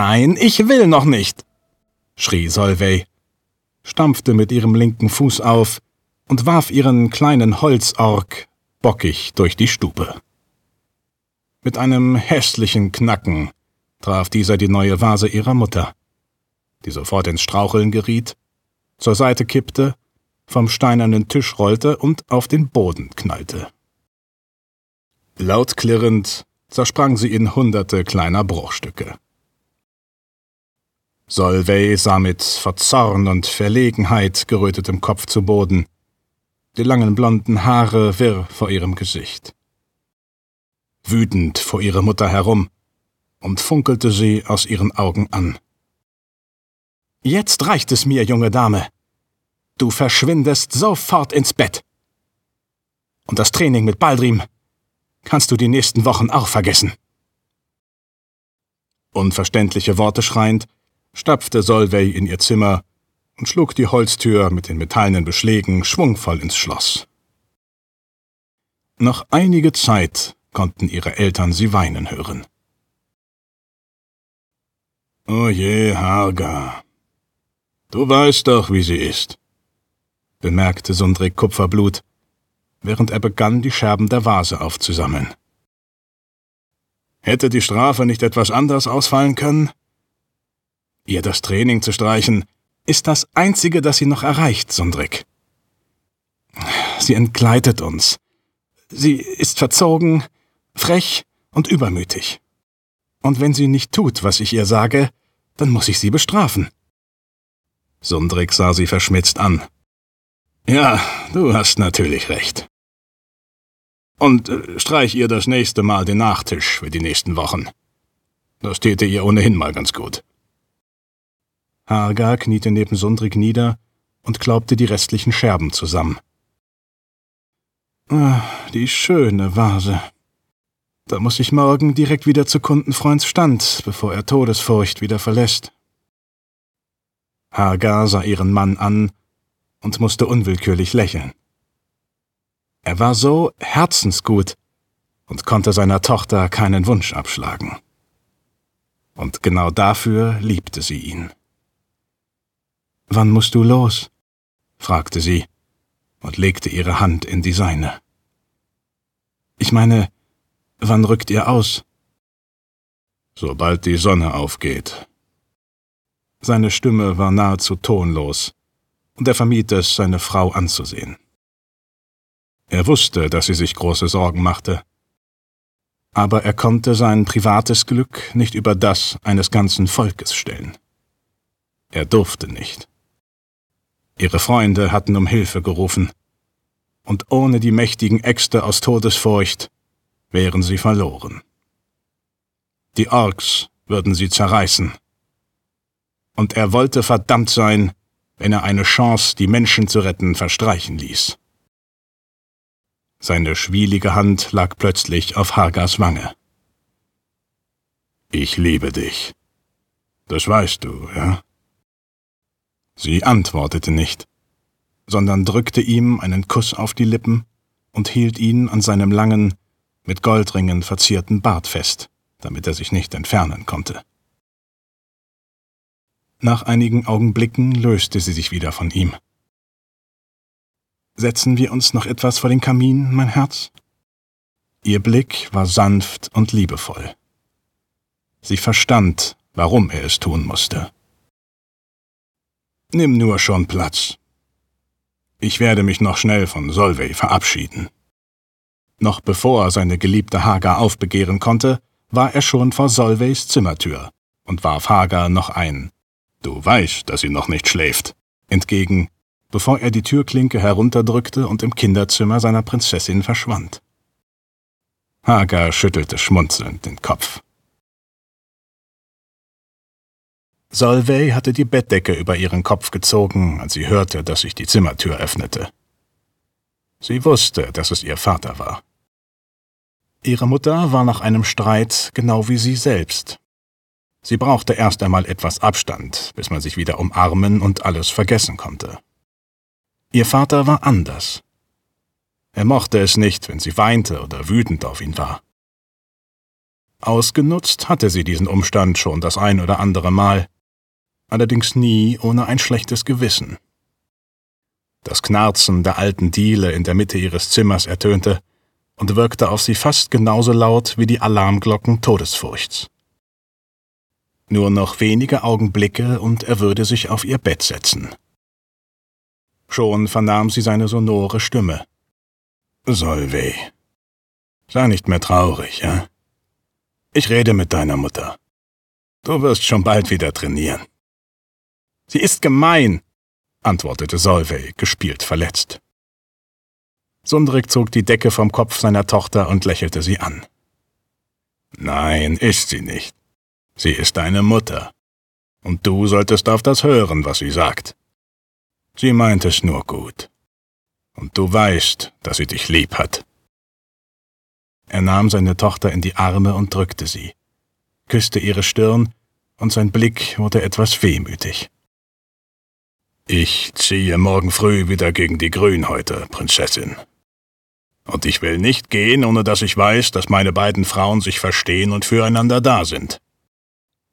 Nein, ich will noch nicht, schrie Solvay, stampfte mit ihrem linken Fuß auf und warf ihren kleinen Holzorg bockig durch die Stube. Mit einem hässlichen Knacken traf dieser die neue Vase ihrer Mutter, die sofort ins Straucheln geriet, zur Seite kippte, vom steinernen Tisch rollte und auf den Boden knallte. Laut klirrend zersprang sie in hunderte kleiner Bruchstücke. Solvay sah mit Verzorn und Verlegenheit gerötetem Kopf zu Boden, die langen blonden Haare wirr vor ihrem Gesicht. Wütend vor ihre Mutter herum und funkelte sie aus ihren Augen an. Jetzt reicht es mir, junge Dame. Du verschwindest sofort ins Bett. Und das Training mit Baldrim kannst du die nächsten Wochen auch vergessen. Unverständliche Worte schreiend, stapfte Solvay in ihr Zimmer und schlug die Holztür mit den metallenen Beschlägen schwungvoll ins Schloss. Noch einige Zeit konnten ihre Eltern sie weinen hören. O je, Harga. Du weißt doch, wie sie ist, bemerkte Sundrik Kupferblut, während er begann, die Scherben der Vase aufzusammeln. Hätte die Strafe nicht etwas anders ausfallen können? Ihr das Training zu streichen, ist das Einzige, das sie noch erreicht, Sundrik. Sie entgleitet uns. Sie ist verzogen, frech und übermütig. Und wenn sie nicht tut, was ich ihr sage, dann muss ich sie bestrafen. Sundrik sah sie verschmitzt an. Ja, du hast natürlich recht. Und äh, streich ihr das nächste Mal den Nachtisch für die nächsten Wochen. Das täte ihr ohnehin mal ganz gut. Harga kniete neben Sundrik nieder und klaubte die restlichen Scherben zusammen. Ah, die schöne Vase. Da muss ich morgen direkt wieder zu Kundenfreunds Stand, bevor er Todesfurcht wieder verlässt. Hagar sah ihren Mann an und musste unwillkürlich lächeln. Er war so herzensgut und konnte seiner Tochter keinen Wunsch abschlagen. Und genau dafür liebte sie ihn. Wann musst du los? fragte sie und legte ihre Hand in die seine. Ich meine, wann rückt ihr aus? Sobald die Sonne aufgeht. Seine Stimme war nahezu tonlos, und er vermied es, seine Frau anzusehen. Er wusste, dass sie sich große Sorgen machte, aber er konnte sein privates Glück nicht über das eines ganzen Volkes stellen. Er durfte nicht. Ihre Freunde hatten um Hilfe gerufen, und ohne die mächtigen Äxte aus Todesfurcht wären sie verloren. Die Orks würden sie zerreißen. Und er wollte verdammt sein, wenn er eine Chance, die Menschen zu retten, verstreichen ließ. Seine schwielige Hand lag plötzlich auf Hagas Wange. Ich liebe dich. Das weißt du, ja? Sie antwortete nicht, sondern drückte ihm einen Kuss auf die Lippen und hielt ihn an seinem langen, mit Goldringen verzierten Bart fest, damit er sich nicht entfernen konnte. Nach einigen Augenblicken löste sie sich wieder von ihm. Setzen wir uns noch etwas vor den Kamin, mein Herz? Ihr Blick war sanft und liebevoll. Sie verstand, warum er es tun musste. Nimm nur schon Platz. Ich werde mich noch schnell von Solvay verabschieden. Noch bevor seine geliebte Hagar aufbegehren konnte, war er schon vor Solveys Zimmertür und warf Hagar noch ein Du weißt, dass sie noch nicht schläft, entgegen, bevor er die Türklinke herunterdrückte und im Kinderzimmer seiner Prinzessin verschwand. Hagar schüttelte schmunzelnd den Kopf. Solvay hatte die Bettdecke über ihren Kopf gezogen, als sie hörte, dass sich die Zimmertür öffnete. Sie wusste, dass es ihr Vater war. Ihre Mutter war nach einem Streit genau wie sie selbst. Sie brauchte erst einmal etwas Abstand, bis man sich wieder umarmen und alles vergessen konnte. Ihr Vater war anders. Er mochte es nicht, wenn sie weinte oder wütend auf ihn war. Ausgenutzt hatte sie diesen Umstand schon das ein oder andere Mal, allerdings nie ohne ein schlechtes Gewissen. Das Knarzen der alten Diele in der Mitte ihres Zimmers ertönte und wirkte auf sie fast genauso laut wie die Alarmglocken Todesfurchts. Nur noch wenige Augenblicke und er würde sich auf ihr Bett setzen. Schon vernahm sie seine sonore Stimme. Solvey, sei nicht mehr traurig, ja? Ich rede mit deiner Mutter. Du wirst schon bald wieder trainieren. Sie ist gemein, antwortete Solvey, gespielt verletzt. Sundrik zog die Decke vom Kopf seiner Tochter und lächelte sie an. Nein, ist sie nicht. Sie ist deine Mutter. Und du solltest auf das hören, was sie sagt. Sie meint es nur gut. Und du weißt, dass sie dich lieb hat. Er nahm seine Tochter in die Arme und drückte sie, küsste ihre Stirn, und sein Blick wurde etwas wehmütig. Ich ziehe morgen früh wieder gegen die Grünhäute, Prinzessin. Und ich will nicht gehen, ohne dass ich weiß, dass meine beiden Frauen sich verstehen und füreinander da sind.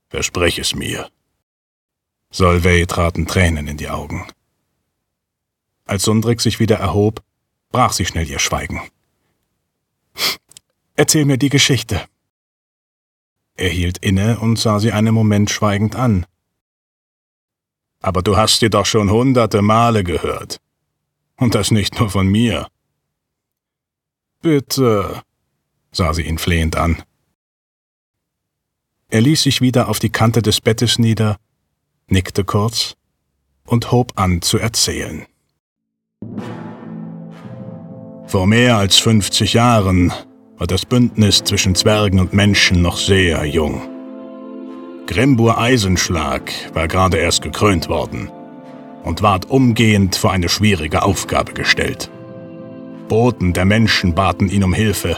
Versprich es mir. Solvay traten Tränen in die Augen. Als Sundrik sich wieder erhob, brach sie schnell ihr Schweigen. Erzähl mir die Geschichte. Er hielt inne und sah sie einen Moment schweigend an aber du hast sie doch schon hunderte Male gehört. Und das nicht nur von mir. Bitte, sah sie ihn flehend an. Er ließ sich wieder auf die Kante des Bettes nieder, nickte kurz und hob an zu erzählen. Vor mehr als 50 Jahren war das Bündnis zwischen Zwergen und Menschen noch sehr jung. Grimbur Eisenschlag war gerade erst gekrönt worden und ward umgehend vor eine schwierige Aufgabe gestellt. Boten der Menschen baten ihn um Hilfe,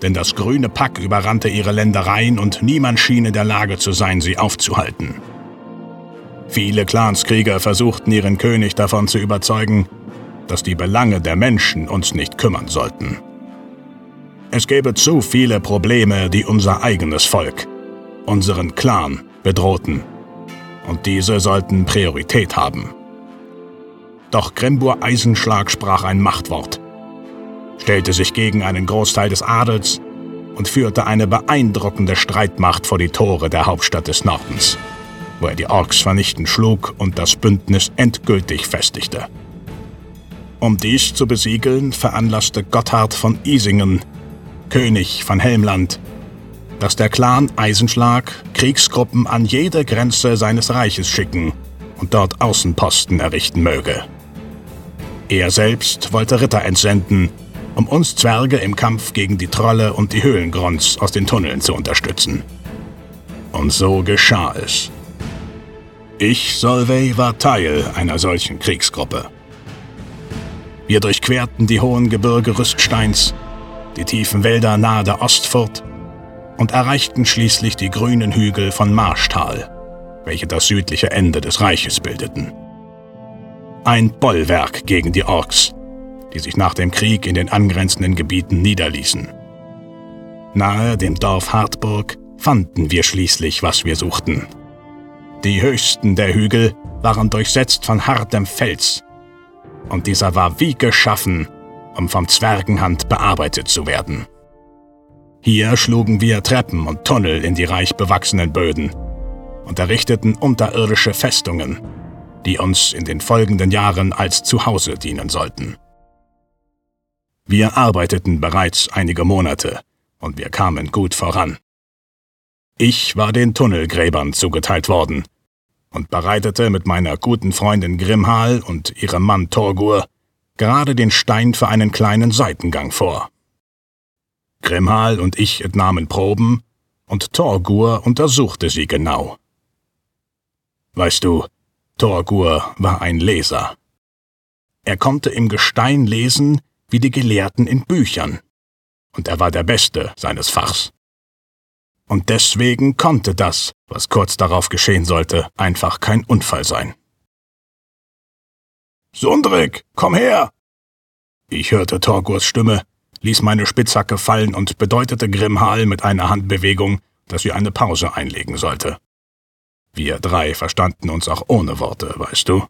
denn das grüne Pack überrannte ihre Ländereien und niemand schien in der Lage zu sein, sie aufzuhalten. Viele Clanskrieger versuchten ihren König davon zu überzeugen, dass die Belange der Menschen uns nicht kümmern sollten. Es gäbe zu viele Probleme, die unser eigenes Volk, unseren Clan, bedrohten. Und diese sollten Priorität haben. Doch Grimbur Eisenschlag sprach ein Machtwort, stellte sich gegen einen Großteil des Adels und führte eine beeindruckende Streitmacht vor die Tore der Hauptstadt des Nordens, wo er die Orks vernichten schlug und das Bündnis endgültig festigte. Um dies zu besiegeln, veranlasste Gotthard von Isingen, König von Helmland, dass der Clan Eisenschlag Kriegsgruppen an jede Grenze seines Reiches schicken und dort Außenposten errichten möge. Er selbst wollte Ritter entsenden, um uns Zwerge im Kampf gegen die Trolle und die Höhlengrunds aus den Tunneln zu unterstützen. Und so geschah es. Ich, Solvay, war Teil einer solchen Kriegsgruppe. Wir durchquerten die hohen Gebirge Rüststeins, die tiefen Wälder nahe der Ostfurt und erreichten schließlich die grünen Hügel von Marschtal, welche das südliche Ende des Reiches bildeten. Ein Bollwerk gegen die Orks, die sich nach dem Krieg in den angrenzenden Gebieten niederließen. Nahe dem Dorf Hartburg fanden wir schließlich, was wir suchten. Die höchsten der Hügel waren durchsetzt von hartem Fels, und dieser war wie geschaffen, um vom Zwergenhand bearbeitet zu werden. Hier schlugen wir Treppen und Tunnel in die reich bewachsenen Böden und errichteten unterirdische Festungen, die uns in den folgenden Jahren als Zuhause dienen sollten. Wir arbeiteten bereits einige Monate und wir kamen gut voran. Ich war den Tunnelgräbern zugeteilt worden und bereitete mit meiner guten Freundin Grimhal und ihrem Mann Torgur gerade den Stein für einen kleinen Seitengang vor. Grimhal und ich entnahmen Proben, und Torgur untersuchte sie genau. Weißt du, Torgur war ein Leser. Er konnte im Gestein lesen wie die Gelehrten in Büchern, und er war der Beste seines Fachs. Und deswegen konnte das, was kurz darauf geschehen sollte, einfach kein Unfall sein. Sundrik, komm her! Ich hörte Torgurs Stimme, ließ meine Spitzhacke fallen und bedeutete Grimhal mit einer Handbewegung, dass sie eine Pause einlegen sollte. Wir drei verstanden uns auch ohne Worte, weißt du.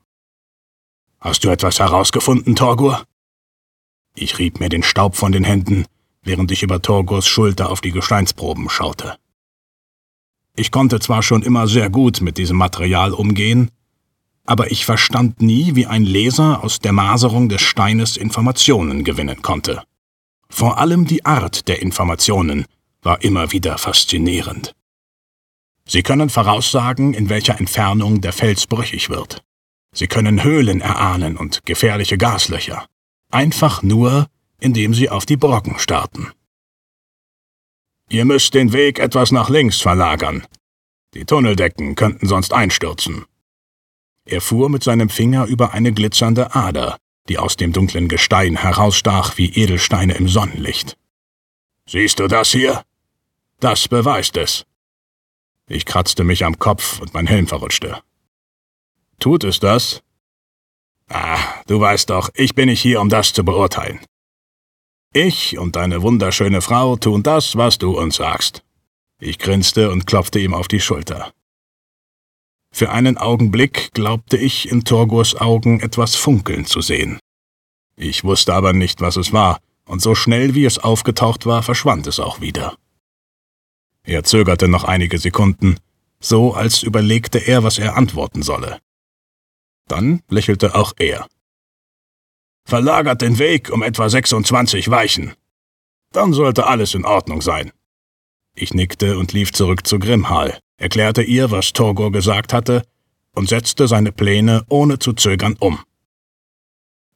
Hast du etwas herausgefunden, Torgur? Ich rieb mir den Staub von den Händen, während ich über Torgurs Schulter auf die Gesteinsproben schaute. Ich konnte zwar schon immer sehr gut mit diesem Material umgehen, aber ich verstand nie, wie ein Leser aus der Maserung des Steines Informationen gewinnen konnte. Vor allem die Art der Informationen war immer wieder faszinierend. Sie können voraussagen, in welcher Entfernung der Fels brüchig wird. Sie können Höhlen erahnen und gefährliche Gaslöcher. Einfach nur, indem sie auf die Brocken starten. Ihr müsst den Weg etwas nach links verlagern. Die Tunneldecken könnten sonst einstürzen. Er fuhr mit seinem Finger über eine glitzernde Ader, die aus dem dunklen Gestein herausstach wie Edelsteine im Sonnenlicht. Siehst du das hier? Das beweist es. Ich kratzte mich am Kopf und mein Helm verrutschte. Tut es das? Ah, du weißt doch, ich bin nicht hier, um das zu beurteilen. Ich und deine wunderschöne Frau tun das, was du uns sagst. Ich grinste und klopfte ihm auf die Schulter. Für einen Augenblick glaubte ich in Torgurs Augen etwas funkeln zu sehen. Ich wusste aber nicht, was es war, und so schnell wie es aufgetaucht war, verschwand es auch wieder. Er zögerte noch einige Sekunden, so als überlegte er, was er antworten solle. Dann lächelte auch er. Verlagert den Weg um etwa 26 Weichen. Dann sollte alles in Ordnung sein. Ich nickte und lief zurück zu Grimhal, erklärte ihr, was Torgor gesagt hatte, und setzte seine Pläne ohne zu zögern um.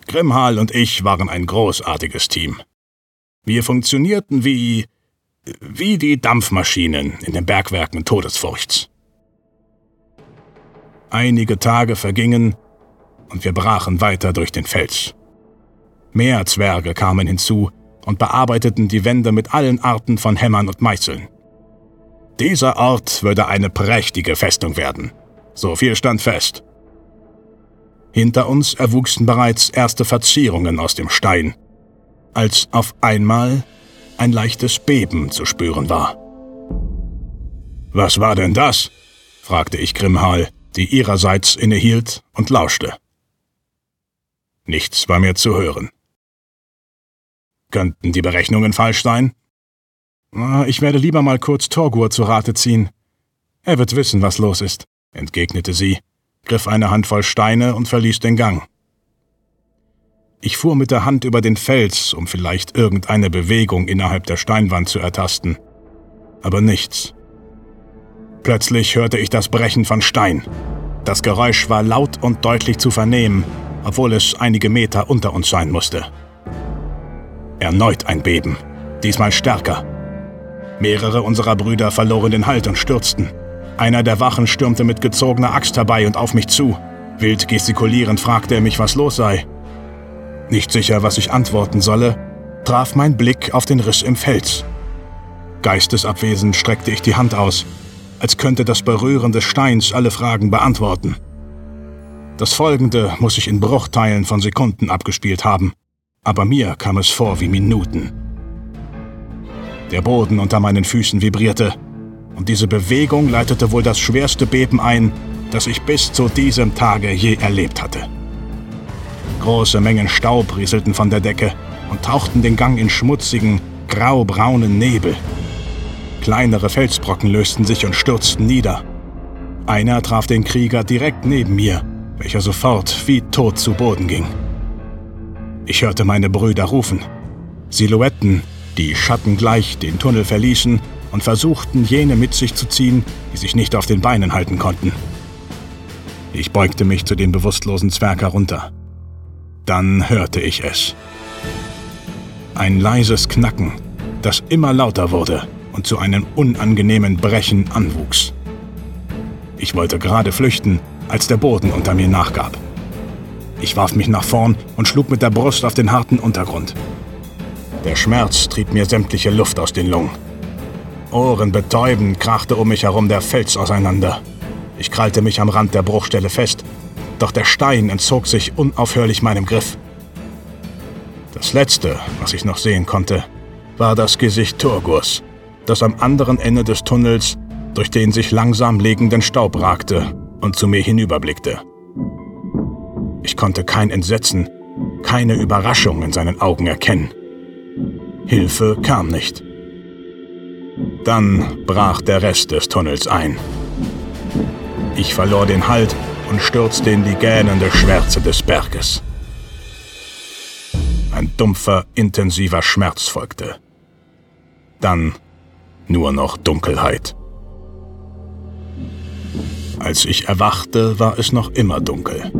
Grimhal und ich waren ein großartiges Team. Wir funktionierten wie wie die Dampfmaschinen in den Bergwerken Todesfurchts. Einige Tage vergingen und wir brachen weiter durch den Fels. Mehr Zwerge kamen hinzu und bearbeiteten die Wände mit allen Arten von Hämmern und Meißeln. Dieser Ort würde eine prächtige Festung werden. So viel stand fest. Hinter uns erwuchsen bereits erste Verzierungen aus dem Stein, als auf einmal ein leichtes Beben zu spüren war. Was war denn das? fragte ich Grimhal, die ihrerseits innehielt und lauschte. Nichts war mehr zu hören. Könnten die Berechnungen falsch sein? Ich werde lieber mal kurz Torgur zu Rate ziehen. Er wird wissen, was los ist, entgegnete sie, griff eine Handvoll Steine und verließ den Gang. Ich fuhr mit der Hand über den Fels, um vielleicht irgendeine Bewegung innerhalb der Steinwand zu ertasten. Aber nichts. Plötzlich hörte ich das Brechen von Stein. Das Geräusch war laut und deutlich zu vernehmen, obwohl es einige Meter unter uns sein musste. Erneut ein Beben, diesmal stärker. Mehrere unserer Brüder verloren den Halt und stürzten. Einer der Wachen stürmte mit gezogener Axt herbei und auf mich zu. Wild gestikulierend fragte er mich, was los sei. Nicht sicher, was ich antworten solle, traf mein Blick auf den Riss im Fels. Geistesabwesend streckte ich die Hand aus, als könnte das Berühren des Steins alle Fragen beantworten. Das Folgende muss sich in Bruchteilen von Sekunden abgespielt haben, aber mir kam es vor wie Minuten. Der Boden unter meinen Füßen vibrierte, und diese Bewegung leitete wohl das schwerste Beben ein, das ich bis zu diesem Tage je erlebt hatte. Große Mengen Staub rieselten von der Decke und tauchten den Gang in schmutzigen, graubraunen Nebel. Kleinere Felsbrocken lösten sich und stürzten nieder. Einer traf den Krieger direkt neben mir, welcher sofort wie tot zu Boden ging. Ich hörte meine Brüder rufen. Silhouetten, die schattengleich den Tunnel verließen und versuchten, jene mit sich zu ziehen, die sich nicht auf den Beinen halten konnten. Ich beugte mich zu dem bewusstlosen Zwerg herunter. Dann hörte ich es. Ein leises Knacken, das immer lauter wurde und zu einem unangenehmen Brechen anwuchs. Ich wollte gerade flüchten, als der Boden unter mir nachgab. Ich warf mich nach vorn und schlug mit der Brust auf den harten Untergrund. Der Schmerz trieb mir sämtliche Luft aus den Lungen. Ohrenbetäubend krachte um mich herum der Fels auseinander. Ich krallte mich am Rand der Bruchstelle fest doch der Stein entzog sich unaufhörlich meinem Griff. Das Letzte, was ich noch sehen konnte, war das Gesicht Turgus, das am anderen Ende des Tunnels durch den sich langsam legenden Staub ragte und zu mir hinüberblickte. Ich konnte kein Entsetzen, keine Überraschung in seinen Augen erkennen. Hilfe kam nicht. Dann brach der Rest des Tunnels ein. Ich verlor den Halt und stürzte in die gähnende Schwärze des Berges. Ein dumpfer, intensiver Schmerz folgte. Dann nur noch Dunkelheit. Als ich erwachte, war es noch immer dunkel.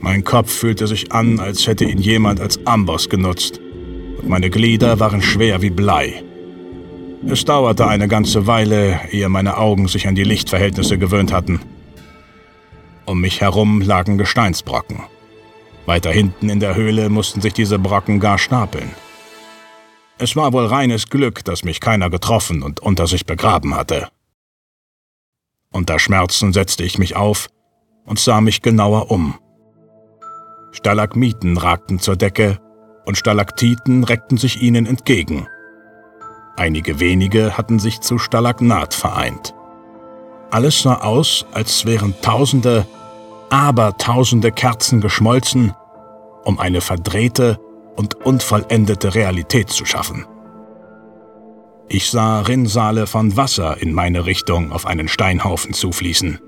Mein Kopf fühlte sich an, als hätte ihn jemand als Amboss genutzt, und meine Glieder waren schwer wie Blei. Es dauerte eine ganze Weile, ehe meine Augen sich an die Lichtverhältnisse gewöhnt hatten. Um mich herum lagen Gesteinsbrocken. Weiter hinten in der Höhle mussten sich diese Brocken gar stapeln. Es war wohl reines Glück, dass mich keiner getroffen und unter sich begraben hatte. Unter Schmerzen setzte ich mich auf und sah mich genauer um. Stalagmiten ragten zur Decke und Stalaktiten reckten sich ihnen entgegen. Einige wenige hatten sich zu Stalagnat vereint. Alles sah aus, als wären tausende, abertausende Kerzen geschmolzen, um eine verdrehte und unvollendete Realität zu schaffen. Ich sah Rinnsale von Wasser in meine Richtung auf einen Steinhaufen zufließen,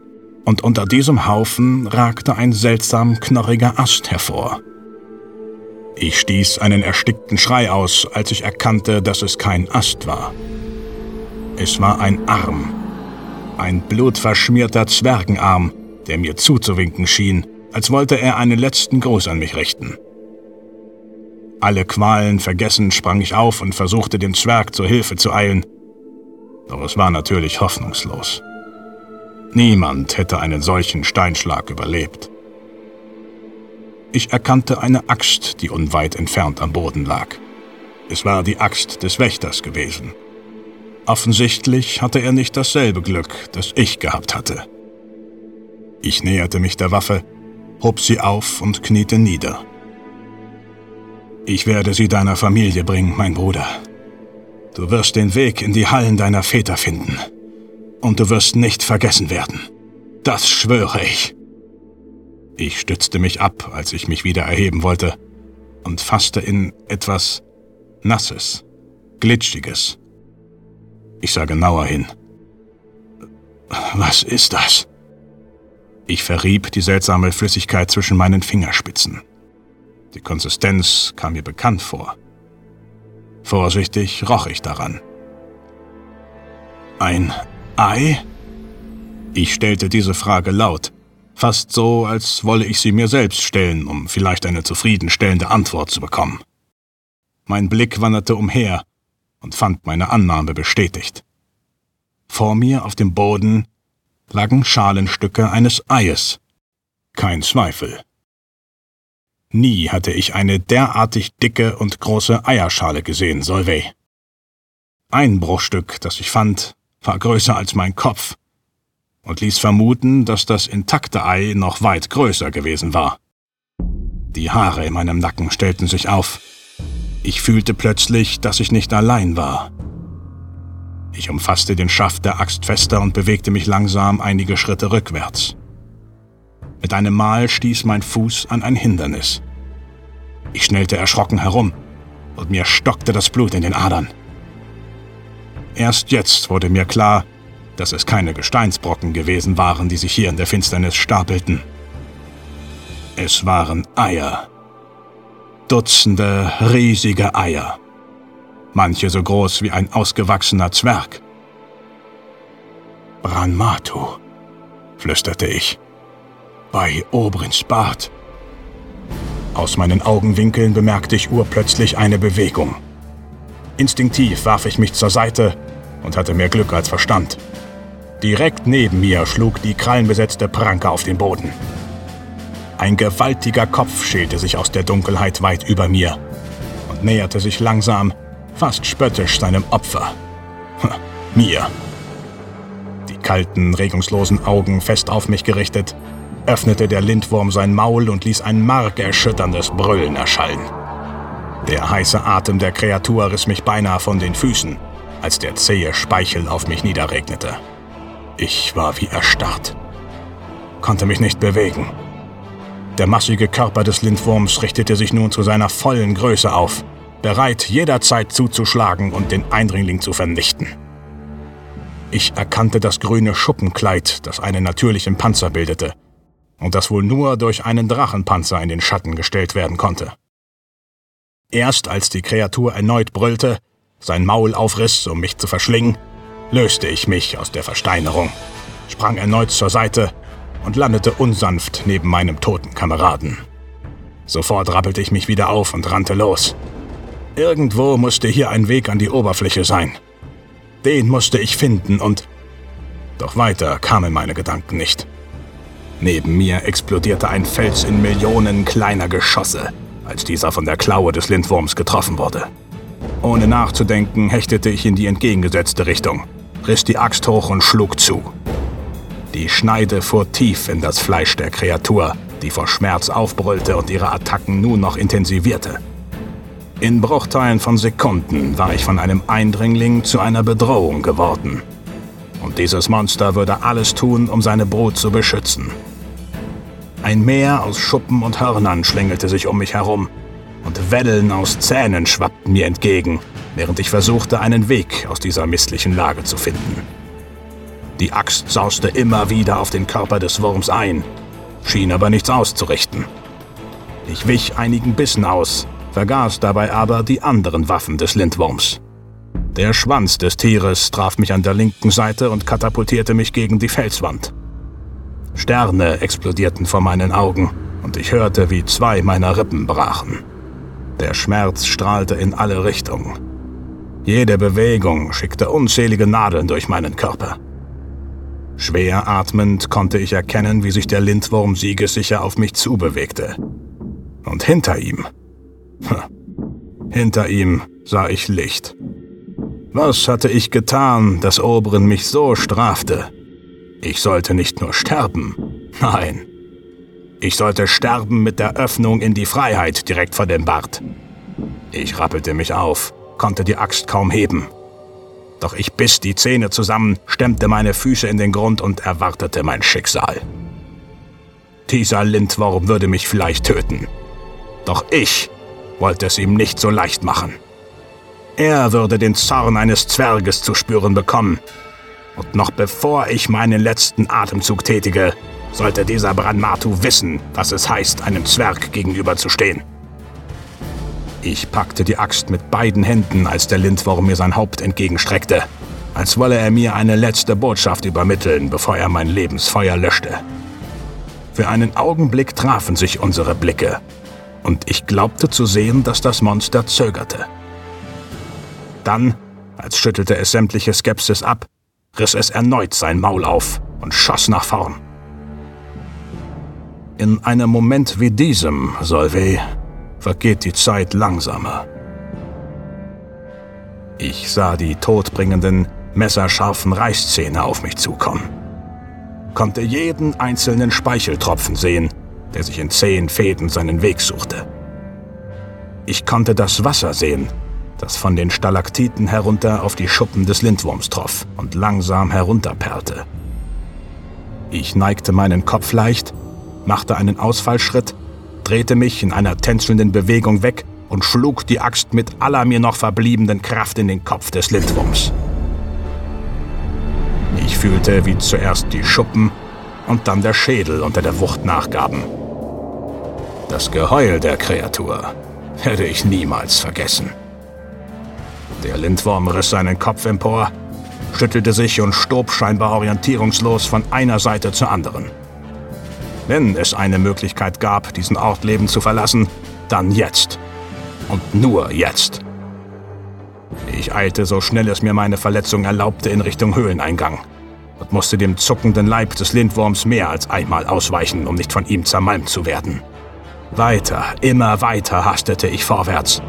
und unter diesem Haufen ragte ein seltsam knorriger Ast hervor. Ich stieß einen erstickten Schrei aus, als ich erkannte, dass es kein Ast war. Es war ein Arm, ein blutverschmierter Zwergenarm, der mir zuzuwinken schien, als wollte er einen letzten Gruß an mich richten. Alle Qualen vergessen sprang ich auf und versuchte dem Zwerg zur Hilfe zu eilen. Doch es war natürlich hoffnungslos. Niemand hätte einen solchen Steinschlag überlebt. Ich erkannte eine Axt, die unweit entfernt am Boden lag. Es war die Axt des Wächters gewesen. Offensichtlich hatte er nicht dasselbe Glück, das ich gehabt hatte. Ich näherte mich der Waffe, hob sie auf und kniete nieder. Ich werde sie deiner Familie bringen, mein Bruder. Du wirst den Weg in die Hallen deiner Väter finden. Und du wirst nicht vergessen werden. Das schwöre ich. Ich stützte mich ab, als ich mich wieder erheben wollte, und fasste in etwas Nasses, Glitschiges. Ich sah genauer hin. Was ist das? Ich verrieb die seltsame Flüssigkeit zwischen meinen Fingerspitzen. Die Konsistenz kam mir bekannt vor. Vorsichtig roch ich daran. Ein Ei? Ich stellte diese Frage laut, fast so, als wolle ich sie mir selbst stellen, um vielleicht eine zufriedenstellende Antwort zu bekommen. Mein Blick wanderte umher und fand meine Annahme bestätigt. Vor mir auf dem Boden lagen Schalenstücke eines Eies. Kein Zweifel. Nie hatte ich eine derartig dicke und große Eierschale gesehen, Solvay. Ein Bruchstück, das ich fand, war größer als mein Kopf und ließ vermuten, dass das intakte Ei noch weit größer gewesen war. Die Haare in meinem Nacken stellten sich auf. Ich fühlte plötzlich, dass ich nicht allein war. Ich umfasste den Schaft der Axt fester und bewegte mich langsam einige Schritte rückwärts. Mit einem Mal stieß mein Fuß an ein Hindernis. Ich schnellte erschrocken herum und mir stockte das Blut in den Adern. Erst jetzt wurde mir klar, dass es keine Gesteinsbrocken gewesen waren, die sich hier in der Finsternis stapelten. Es waren Eier. Dutzende riesige Eier. Manche so groß wie ein ausgewachsener Zwerg. Branmatu, flüsterte ich bei Obrins Bart. Aus meinen Augenwinkeln bemerkte ich urplötzlich eine Bewegung. Instinktiv warf ich mich zur Seite und hatte mehr Glück als Verstand. Direkt neben mir schlug die krallenbesetzte Pranke auf den Boden. Ein gewaltiger Kopf schälte sich aus der Dunkelheit weit über mir und näherte sich langsam, fast spöttisch seinem Opfer. mir. Die kalten, regungslosen Augen fest auf mich gerichtet, öffnete der Lindwurm sein Maul und ließ ein markerschütterndes Brüllen erschallen. Der heiße Atem der Kreatur riss mich beinahe von den Füßen, als der zähe Speichel auf mich niederregnete. Ich war wie erstarrt, konnte mich nicht bewegen. Der massige Körper des Lindwurms richtete sich nun zu seiner vollen Größe auf, bereit jederzeit zuzuschlagen und den Eindringling zu vernichten. Ich erkannte das grüne Schuppenkleid, das einen natürlichen Panzer bildete und das wohl nur durch einen Drachenpanzer in den Schatten gestellt werden konnte. Erst als die Kreatur erneut brüllte, sein Maul aufriss, um mich zu verschlingen, löste ich mich aus der Versteinerung, sprang erneut zur Seite und landete unsanft neben meinem toten Kameraden. Sofort rappelte ich mich wieder auf und rannte los. Irgendwo musste hier ein Weg an die Oberfläche sein. Den musste ich finden und... Doch weiter kamen meine Gedanken nicht. Neben mir explodierte ein Fels in Millionen kleiner Geschosse, als dieser von der Klaue des Lindwurms getroffen wurde. Ohne nachzudenken hechtete ich in die entgegengesetzte Richtung, riss die Axt hoch und schlug zu. Die Schneide fuhr tief in das Fleisch der Kreatur, die vor Schmerz aufbrüllte und ihre Attacken nun noch intensivierte. In Bruchteilen von Sekunden war ich von einem Eindringling zu einer Bedrohung geworden. Und dieses Monster würde alles tun, um seine Brut zu beschützen. Ein Meer aus Schuppen und Hörnern schlängelte sich um mich herum, und Wellen aus Zähnen schwappten mir entgegen, während ich versuchte, einen Weg aus dieser misslichen Lage zu finden. Die Axt sauste immer wieder auf den Körper des Wurms ein, schien aber nichts auszurichten. Ich wich einigen Bissen aus, vergaß dabei aber die anderen Waffen des Lindwurms. Der Schwanz des Tieres traf mich an der linken Seite und katapultierte mich gegen die Felswand. Sterne explodierten vor meinen Augen und ich hörte, wie zwei meiner Rippen brachen. Der Schmerz strahlte in alle Richtungen. Jede Bewegung schickte unzählige Nadeln durch meinen Körper. Schwer atmend konnte ich erkennen, wie sich der Lindwurm siegessicher auf mich zubewegte. Und hinter ihm, hinter ihm sah ich Licht. Was hatte ich getan, dass Oberin mich so strafte? Ich sollte nicht nur sterben, nein. Ich sollte sterben mit der Öffnung in die Freiheit direkt vor dem Bart. Ich rappelte mich auf, konnte die Axt kaum heben. Doch ich biss die Zähne zusammen, stemmte meine Füße in den Grund und erwartete mein Schicksal. Dieser Lindwurm würde mich vielleicht töten. Doch ich wollte es ihm nicht so leicht machen. Er würde den Zorn eines Zwerges zu spüren bekommen. Und noch bevor ich meinen letzten Atemzug tätige, sollte dieser Branmatu wissen, was es heißt, einem Zwerg gegenüberzustehen. Ich packte die Axt mit beiden Händen, als der Lindwurm mir sein Haupt entgegenstreckte, als wolle er mir eine letzte Botschaft übermitteln, bevor er mein Lebensfeuer löschte. Für einen Augenblick trafen sich unsere Blicke, und ich glaubte zu sehen, dass das Monster zögerte. Dann, als schüttelte es sämtliche Skepsis ab, riss es erneut sein Maul auf und schoss nach vorn. In einem Moment wie diesem, Solvay, vergeht die Zeit langsamer. Ich sah die todbringenden, messerscharfen Reißzähne auf mich zukommen. Konnte jeden einzelnen Speicheltropfen sehen, der sich in zehn Fäden seinen Weg suchte. Ich konnte das Wasser sehen, das von den Stalaktiten herunter auf die Schuppen des Lindwurms troff und langsam herunterperlte. Ich neigte meinen Kopf leicht, machte einen Ausfallschritt drehte mich in einer tänzelnden Bewegung weg und schlug die Axt mit aller mir noch verbliebenen Kraft in den Kopf des Lindwurms. Ich fühlte, wie zuerst die Schuppen und dann der Schädel unter der Wucht nachgaben. Das Geheul der Kreatur werde ich niemals vergessen. Der Lindwurm riss seinen Kopf empor, schüttelte sich und stob scheinbar orientierungslos von einer Seite zur anderen. Wenn es eine Möglichkeit gab, diesen Ort lebend zu verlassen, dann jetzt. Und nur jetzt. Ich eilte so schnell es mir meine Verletzung erlaubte in Richtung Höhleneingang und musste dem zuckenden Leib des Lindwurms mehr als einmal ausweichen, um nicht von ihm zermalmt zu werden. Weiter, immer weiter hastete ich vorwärts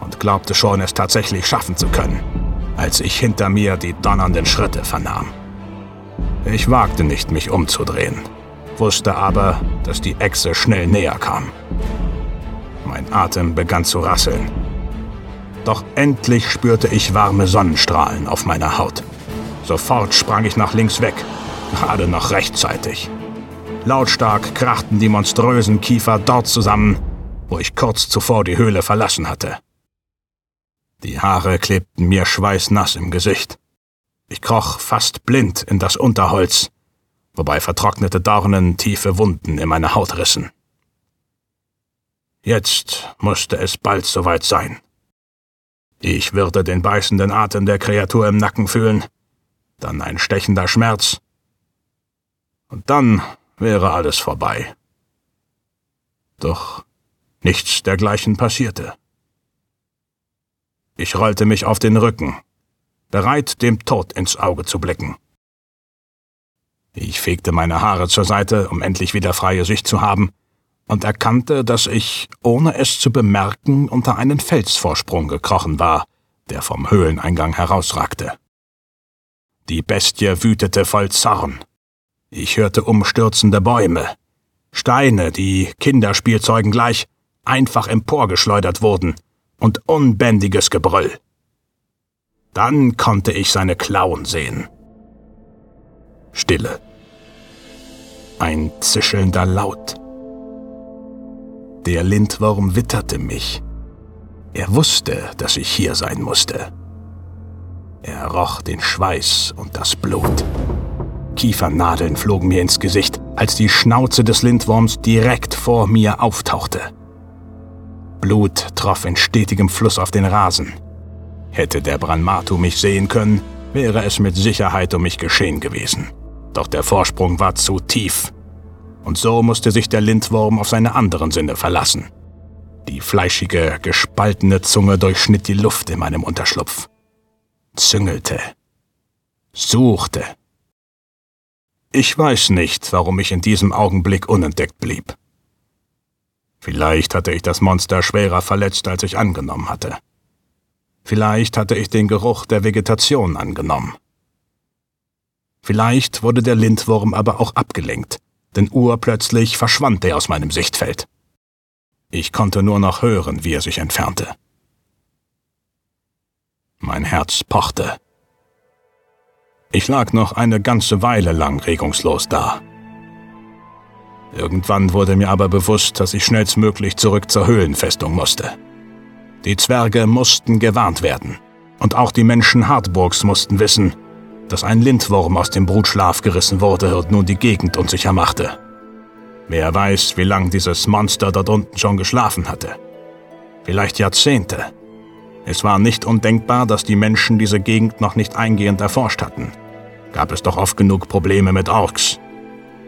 und glaubte schon, es tatsächlich schaffen zu können, als ich hinter mir die donnernden Schritte vernahm. Ich wagte nicht, mich umzudrehen wusste aber, dass die Echse schnell näher kam. Mein Atem begann zu rasseln Doch endlich spürte ich warme Sonnenstrahlen auf meiner Haut. Sofort sprang ich nach links weg, gerade noch rechtzeitig. Lautstark krachten die monströsen Kiefer dort zusammen, wo ich kurz zuvor die Höhle verlassen hatte. Die Haare klebten mir schweißnass im Gesicht. Ich kroch fast blind in das Unterholz, wobei vertrocknete Dornen tiefe Wunden in meine Haut rissen. Jetzt musste es bald soweit sein. Ich würde den beißenden Atem der Kreatur im Nacken fühlen, dann ein stechender Schmerz, und dann wäre alles vorbei. Doch nichts dergleichen passierte. Ich rollte mich auf den Rücken, bereit, dem Tod ins Auge zu blicken. Ich fegte meine Haare zur Seite, um endlich wieder freie Sicht zu haben, und erkannte, dass ich, ohne es zu bemerken, unter einen Felsvorsprung gekrochen war, der vom Höhleneingang herausragte. Die Bestie wütete voll Zorn. Ich hörte umstürzende Bäume, Steine, die Kinderspielzeugen gleich einfach emporgeschleudert wurden, und unbändiges Gebrüll. Dann konnte ich seine Klauen sehen. Stille. Ein zischelnder Laut. Der Lindwurm witterte mich. Er wusste, dass ich hier sein musste. Er roch den Schweiß und das Blut. Kiefernadeln flogen mir ins Gesicht, als die Schnauze des Lindwurms direkt vor mir auftauchte. Blut troff in stetigem Fluss auf den Rasen. Hätte der Branmatu mich sehen können, wäre es mit Sicherheit um mich geschehen gewesen. Doch der Vorsprung war zu tief. Und so musste sich der Lindwurm auf seine anderen Sinne verlassen. Die fleischige, gespaltene Zunge durchschnitt die Luft in meinem Unterschlupf. Züngelte. Suchte. Ich weiß nicht, warum ich in diesem Augenblick unentdeckt blieb. Vielleicht hatte ich das Monster schwerer verletzt, als ich angenommen hatte. Vielleicht hatte ich den Geruch der Vegetation angenommen. Vielleicht wurde der Lindwurm aber auch abgelenkt, denn urplötzlich verschwand er aus meinem Sichtfeld. Ich konnte nur noch hören, wie er sich entfernte. Mein Herz pochte. Ich lag noch eine ganze Weile lang regungslos da. Irgendwann wurde mir aber bewusst, dass ich schnellstmöglich zurück zur Höhlenfestung musste. Die Zwerge mussten gewarnt werden. Und auch die Menschen Hartburgs mussten wissen, dass ein Lindwurm aus dem Brutschlaf gerissen wurde und nun die Gegend unsicher machte. Wer weiß, wie lang dieses Monster dort unten schon geschlafen hatte. Vielleicht Jahrzehnte. Es war nicht undenkbar, dass die Menschen diese Gegend noch nicht eingehend erforscht hatten. Gab es doch oft genug Probleme mit Orks.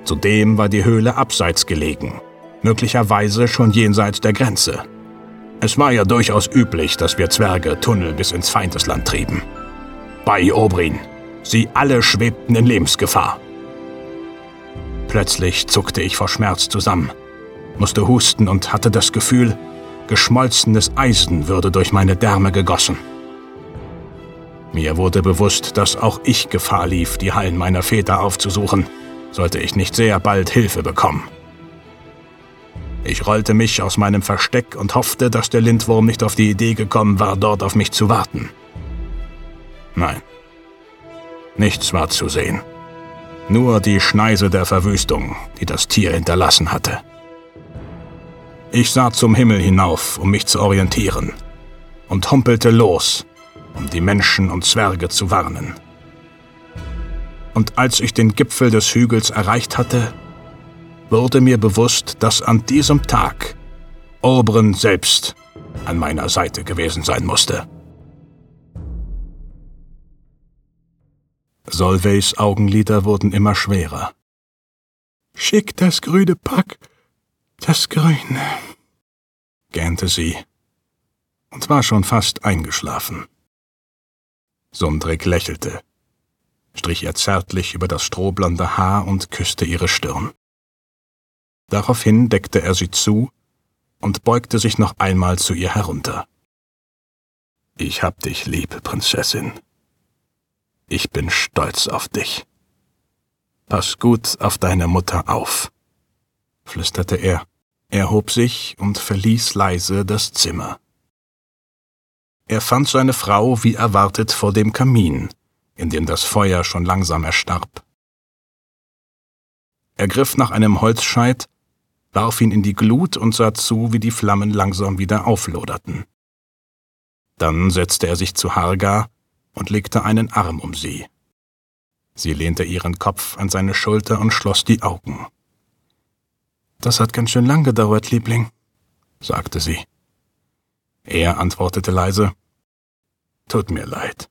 Zudem war die Höhle abseits gelegen, möglicherweise schon jenseits der Grenze. Es war ja durchaus üblich, dass wir Zwerge Tunnel bis ins Feindesland trieben. Bei Obrin. Sie alle schwebten in Lebensgefahr. Plötzlich zuckte ich vor Schmerz zusammen, musste husten und hatte das Gefühl, geschmolzenes Eisen würde durch meine Därme gegossen. Mir wurde bewusst, dass auch ich Gefahr lief, die Hallen meiner Väter aufzusuchen – sollte ich nicht sehr bald Hilfe bekommen. Ich rollte mich aus meinem Versteck und hoffte, dass der Lindwurm nicht auf die Idee gekommen war, dort auf mich zu warten. Nein, nichts war zu sehen. Nur die Schneise der Verwüstung, die das Tier hinterlassen hatte. Ich sah zum Himmel hinauf, um mich zu orientieren, und humpelte los, um die Menschen und Zwerge zu warnen und als ich den Gipfel des Hügels erreicht hatte, wurde mir bewusst, dass an diesem Tag Obren selbst an meiner Seite gewesen sein musste. Solveys Augenlider wurden immer schwerer. Schick das grüne Pack, das Grüne, gähnte sie und war schon fast eingeschlafen. Sundrik lächelte strich ihr zärtlich über das strohblonde Haar und küsste ihre Stirn. Daraufhin deckte er sie zu und beugte sich noch einmal zu ihr herunter. Ich hab dich lieb, Prinzessin. Ich bin stolz auf dich. Pass gut auf deine Mutter auf, flüsterte er, erhob sich und verließ leise das Zimmer. Er fand seine Frau wie erwartet vor dem Kamin, in dem das Feuer schon langsam erstarb. Er griff nach einem Holzscheit, warf ihn in die Glut und sah zu, wie die Flammen langsam wieder aufloderten. Dann setzte er sich zu Harga und legte einen Arm um sie. Sie lehnte ihren Kopf an seine Schulter und schloss die Augen. Das hat ganz schön lang gedauert, Liebling, sagte sie. Er antwortete leise Tut mir leid.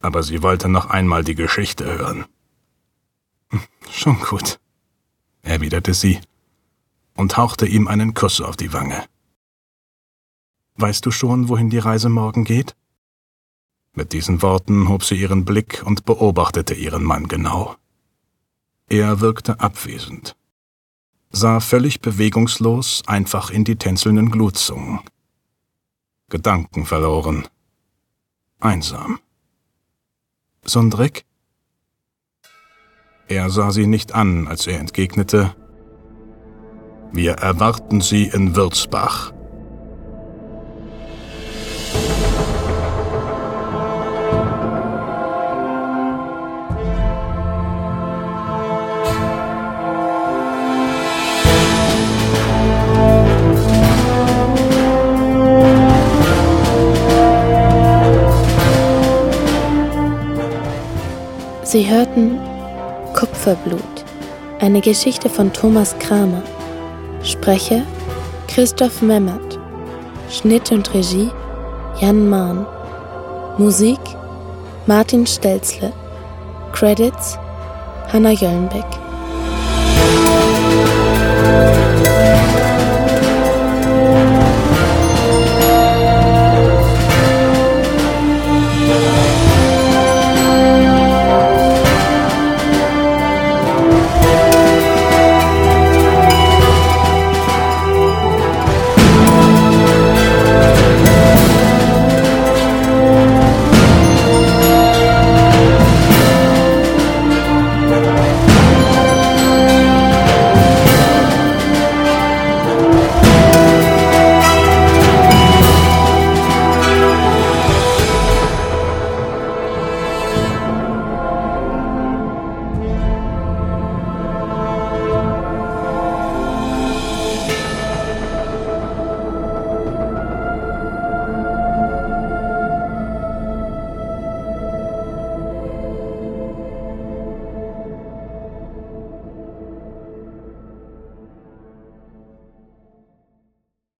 Aber sie wollte noch einmal die Geschichte hören. Schon gut, erwiderte sie und hauchte ihm einen Kuss auf die Wange. Weißt du schon, wohin die Reise morgen geht? Mit diesen Worten hob sie ihren Blick und beobachtete ihren Mann genau. Er wirkte abwesend, sah völlig bewegungslos einfach in die tänzelnden Glutzungen. Gedanken verloren. Einsam. Sundrik? Er sah sie nicht an, als er entgegnete, Wir erwarten Sie in Würzbach. Sie hörten Kupferblut, eine Geschichte von Thomas Kramer. Sprecher Christoph Memmert. Schnitt und Regie Jan Mahn. Musik Martin Stelzle. Credits Hanna Jöllenbeck.